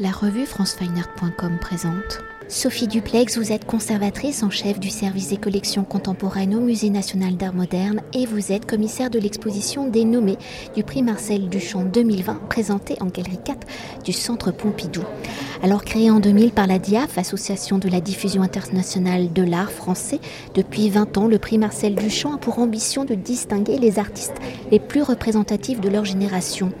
La revue francefineart.com présente. Sophie Duplex, vous êtes conservatrice en chef du service des collections contemporaines au Musée national d'art moderne et vous êtes commissaire de l'exposition dénommée du prix Marcel Duchamp 2020 présenté en galerie 4 du Centre Pompidou. Alors créé en 2000 par la DIAF, Association de la diffusion internationale de l'art français, depuis 20 ans, le prix Marcel Duchamp a pour ambition de distinguer les artistes les plus représentatifs de leur génération.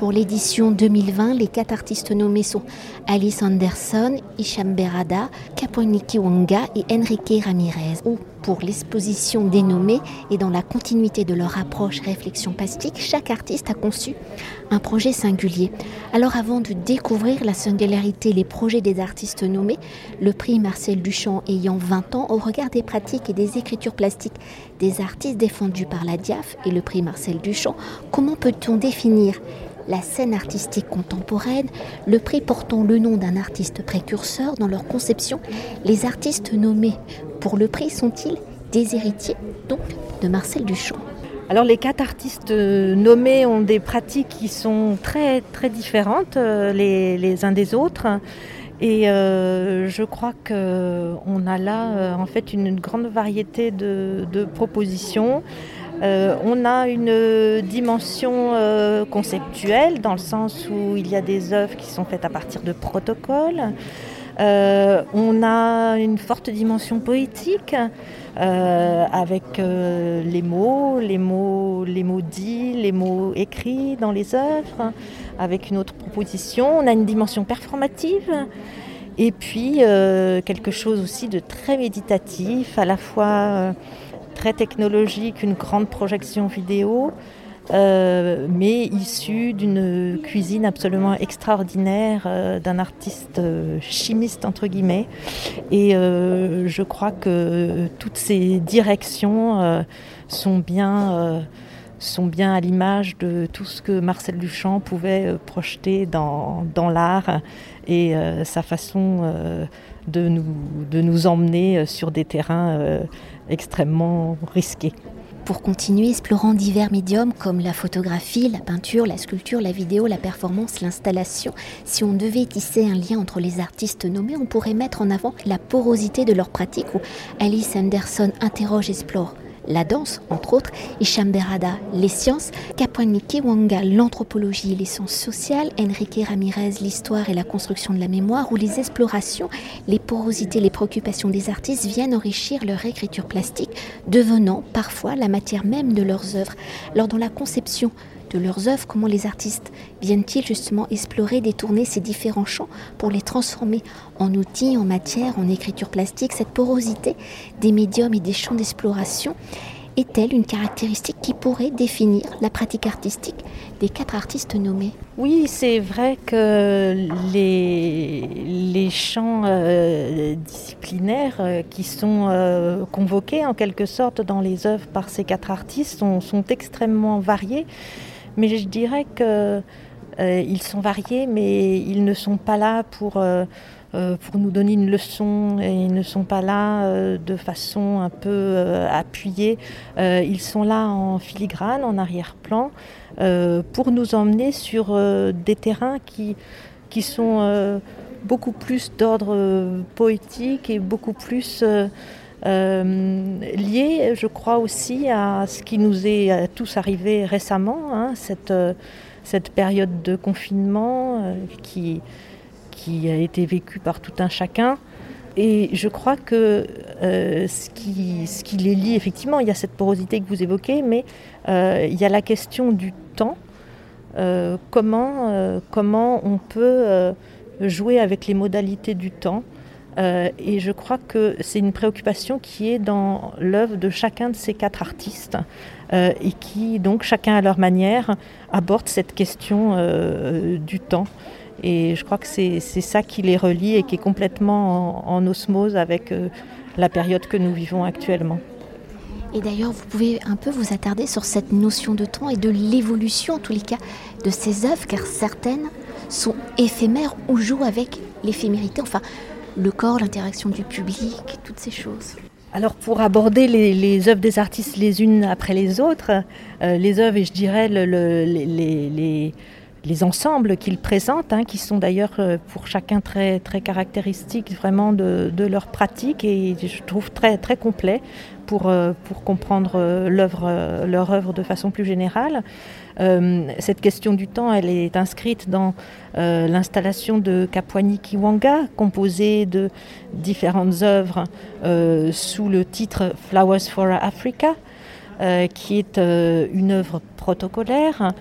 Pour l'édition 2020, les quatre artistes nommés sont Alice Anderson, Isham Berada, Kapwaniki Wanga et Enrique Ramirez. Ou pour l'exposition dénommée et dans la continuité de leur approche réflexion plastique, chaque artiste a conçu un projet singulier. Alors avant de découvrir la singularité, les projets des artistes nommés, le prix Marcel Duchamp ayant 20 ans au regard des pratiques et des écritures plastiques des artistes défendus par la DIAF et le prix Marcel Duchamp, comment peut-on définir la scène artistique contemporaine, le prix portant le nom d'un artiste précurseur dans leur conception, les artistes nommés pour le prix sont-ils des héritiers donc de Marcel Duchamp? Alors les quatre artistes nommés ont des pratiques qui sont très très différentes euh, les, uns des autres. Et euh, je crois qu'on a là euh, en fait une, grande variété de propositions. Euh, on a une dimension euh, conceptuelle dans le sens où il y a des œuvres qui sont faites à partir de protocoles. Euh, on a une forte dimension poétique avec les mots, les mots, les mots dits, les mots écrits dans les œuvres, avec une autre proposition. On a une dimension performative. Et puis quelque chose aussi de très méditatif, à la fois très technologique, une grande projection vidéo, euh, mais issue d'une cuisine absolument extraordinaire euh, d'un artiste euh, chimiste entre guillemets. Et je crois que toutes ces directions sont bien à l'image de tout ce que Marcel Duchamp pouvait projeter dans, l'art et sa façon de nous emmener sur des terrains extrêmement risqué. Pour continuer explorant divers médiums comme la photographie, la peinture, la sculpture, la vidéo, la performance, l'installation, si on devait tisser un lien entre les artistes nommés, on pourrait mettre en avant la porosité de leur pratique où Alice Anderson interroge, explore la danse, entre autres, Isham Berada, les sciences, Kapwaniki Wanga, l'anthropologie et les sciences sociales, Enrique Ramirez, l'histoire et la construction de la mémoire, où les explorations, les porosités, les préoccupations des artistes viennent enrichir leur écriture plastique, devenant parfois la matière même de leurs œuvres. Alors dans la conception de leurs œuvres, comment les artistes viennent-ils justement explorer, détourner ces différents champs pour les transformer en outils, en matière, en écriture plastique? Cette porosité des médiums et des champs d'exploration est-elle une caractéristique qui pourrait définir la pratique artistique des quatre artistes nommés? Oui, c'est vrai que les, les champs euh, disciplinaires euh, qui sont euh, convoqués en quelque sorte dans les œuvres par ces quatre artistes sont, sont extrêmement variés mais je dirais qu'ils euh, sont variés, mais ils ne sont pas là pour, euh, euh, pour nous donner une leçon ils ne sont pas là de façon un peu appuyée. ils sont là en filigrane, en arrière-plan, pour nous emmener sur des terrains qui, qui sont beaucoup plus d'ordre poétique et beaucoup plus euh, lié, je crois aussi à ce qui nous est tous arrivé récemment, hein, cette, euh, cette période de confinement euh, qui, a été vécue par tout un chacun. Et je crois que ce, qui, les lie, effectivement, il y a cette porosité que vous évoquez, mais il y a la question du temps. comment on peut jouer avec les modalités du temps euh, et je crois que c'est une préoccupation qui est dans l'œuvre de chacun de ces quatre artistes euh, et qui, donc, chacun à leur manière, aborde cette question euh, du temps. Et je crois que c'est ça qui les relie et qui est complètement en, osmose avec la période que nous vivons actuellement. Et d'ailleurs, vous pouvez un peu vous attarder sur cette notion de temps et de l'évolution, en tous les cas, de ces œuvres, car certaines sont éphémères ou jouent avec l'éphémérité. Enfin, le corps, l'interaction du public, toutes ces choses. Alors pour aborder les, œuvres des artistes les unes après les autres, euh, les œuvres et je dirais les, les ensembles qu'il présente, hein, qui sont d'ailleurs euh, pour chacun très, très caractéristiques vraiment de, leur pratique et je trouve très, très complet pour, euh, pour comprendre leur œuvre de façon plus générale. Cette question du temps, elle est inscrite dans l'installation de Kapwani Kiwanga, composée de différentes œuvres sous le titre Flowers for Africa, qui est une œuvre protocolaire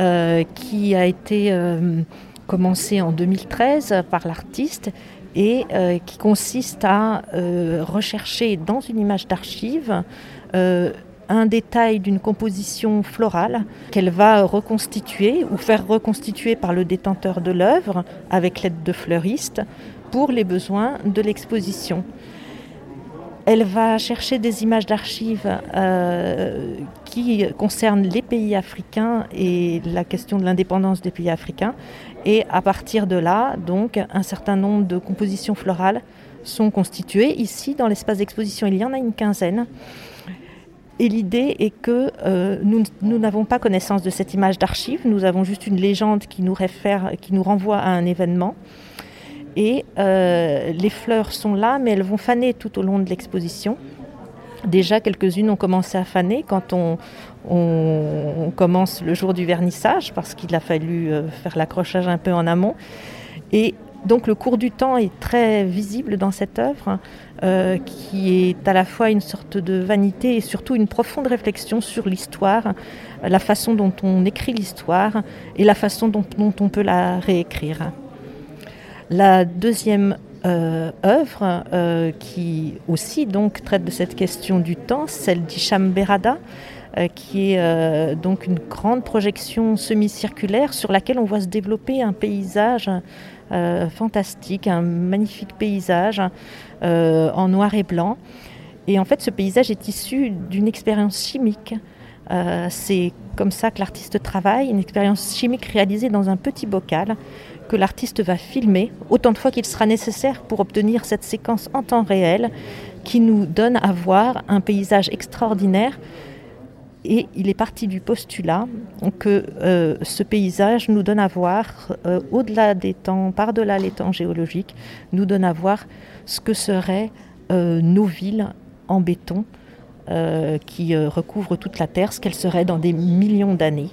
euh, qui a été euh, commencé en 2013 par l'artiste et euh, qui consiste à rechercher dans une image d'archive un détail d'une composition florale qu'elle va reconstituer ou faire reconstituer par le détenteur de l'œuvre avec l'aide de fleuristes pour les besoins de l'exposition. Elle va chercher des images d'archives euh, qui concernent les pays africains et la question de l'indépendance des pays africains. Et à partir de là, donc, un certain nombre de compositions florales sont constituées. Ici, dans l'espace d'exposition, il y en a une quinzaine. Et l'idée est que euh, nous n'avons pas connaissance de cette image d'archive, nous avons juste une légende qui nous, réfère, qui nous renvoie à un événement. Et euh, les fleurs sont là, mais elles vont faner tout au long de l'exposition. Déjà, quelques-unes ont commencé à faner quand on, commence le jour du vernissage, parce qu'il a fallu euh, faire l'accrochage un peu en amont. Donc le cours du temps est très visible dans cette œuvre, euh, qui est à la fois une sorte de vanité et surtout une profonde réflexion sur l'histoire, la façon dont on écrit l'histoire et la façon dont on peut la réécrire. La deuxième euh, œuvre euh, qui aussi traite de cette question du temps, celle d'Isham Berada, qui est donc une grande projection semi-circulaire sur laquelle on voit se développer un paysage fantastique, un magnifique paysage en noir et blanc. Et en fait, ce paysage est issu d'une expérience chimique. C'est comme ça que l'artiste travaille, une expérience chimique réalisée dans un petit bocal que l'artiste va filmer autant de fois qu'il sera nécessaire pour obtenir cette séquence en temps réel qui nous donne à voir un paysage extraordinaire. Et il est parti du postulat que euh, ce paysage nous donne à voir, euh, au-delà des temps, par-delà les temps géologiques, nous donne à voir ce que seraient euh, nos villes en béton qui recouvrent toute la Terre, ce qu'elles seraient dans des millions d'années.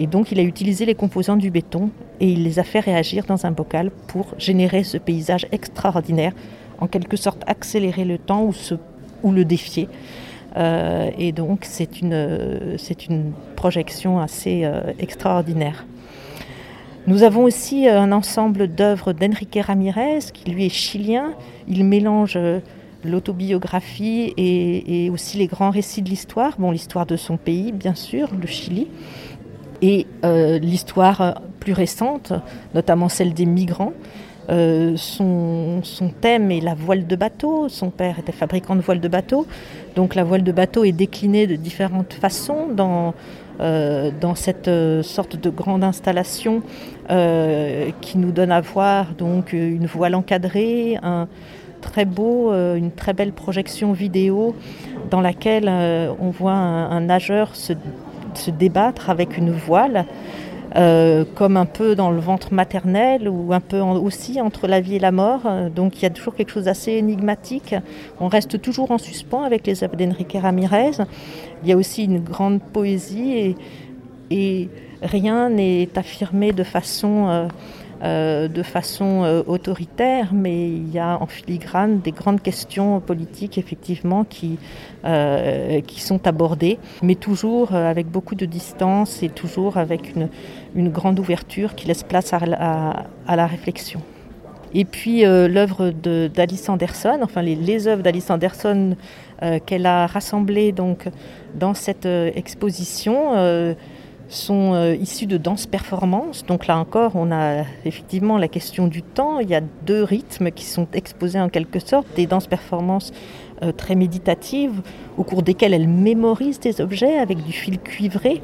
Et donc il a utilisé les composants du béton et il les a fait réagir dans un bocal pour générer ce paysage extraordinaire, en quelque sorte accélérer le temps ou, le défier. Euh, et donc c'est une, c'est une projection assez euh, extraordinaire. Nous avons aussi un ensemble d'œuvres d'Enrique Ramirez, qui lui est chilien. Il mélange euh, l'autobiographie et, aussi les grands récits de l'histoire. Bon, l'histoire de son pays, bien sûr, le Chili et euh, l'histoire plus récente, notamment celle des migrants. Euh, son, thème est la voile de bateau. Son père était fabricant de voiles de bateau. Donc la voile de bateau est déclinée de différentes façons dans, euh, cette sorte de grande installation qui nous donne à voir donc une voile encadrée, une très belle projection vidéo dans laquelle on voit un, nageur se débattre avec une voile, euh, comme un peu dans le ventre maternel ou un peu aussi entre la vie et la mort. Donc il y a toujours quelque chose d'assez énigmatique. On reste toujours en suspens avec les œuvres d'Enrique Ramirez. Il y a aussi une grande poésie et, rien n'est affirmé de façon... Euh, euh, de façon euh, autoritaire, mais il y a en filigrane des grandes questions politiques effectivement qui, euh, qui sont abordées, mais toujours avec beaucoup de distance et toujours avec une, une grande ouverture qui laisse place à, à, la réflexion. Et puis l'œuvre d'Alice Anderson, enfin les, les œuvres d'Alice Anderson qu'elle a rassemblées donc, dans cette exposition sont euh, issus de danse performance. Donc là encore, on a effectivement la question du temps. Il y a deux rythmes qui sont exposés en quelque sorte, des danses performances euh, très méditatives, au cours desquelles elle mémorise des objets avec du fil cuivré.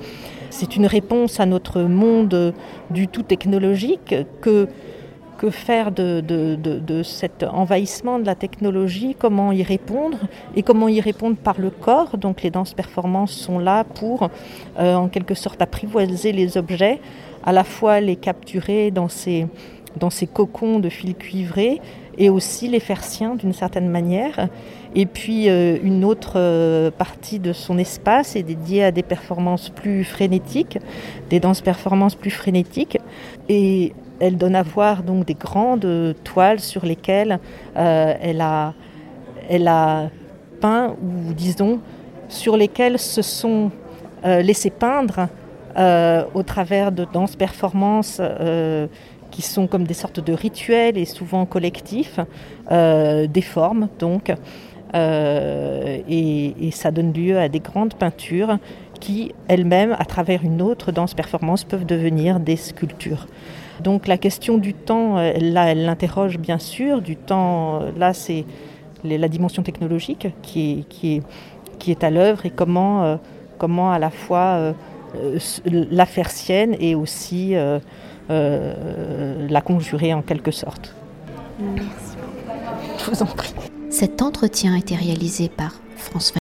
C'est une réponse à notre monde du tout technologique que que faire de, de, cet envahissement de la technologie, comment y répondre et comment y répondre par le corps. Donc les danses performances sont là pour euh, en quelque sorte apprivoiser les objets à la fois les capturer dans ces, dans ces cocons de fil cuivré et aussi les faire siens d'une certaine manière. Et puis euh, une autre euh, partie de son espace est dédiée à des performances plus frénétiques, des danses performances plus frénétiques. Et elle donne à voir donc des grandes toiles sur lesquelles euh, elle, a, peint, ou disons, sur lesquelles se sont laissés peindre au travers de danses performances qui sont comme des sortes de rituels et souvent collectifs, des formes donc. Euh, et, ça donne lieu à des grandes peintures qui, elles-mêmes, à travers une autre danse performance, peuvent devenir des sculptures. Donc la question du temps, euh, là, elle l'interroge bien sûr. Du temps, euh, là, c'est la dimension technologique qui est, qui est, qui est à l'œuvre et comment, comment à la fois la faire sienne et aussi la conjurer en quelque sorte. Merci. Je vous en prie. Cet entretien a été réalisé par François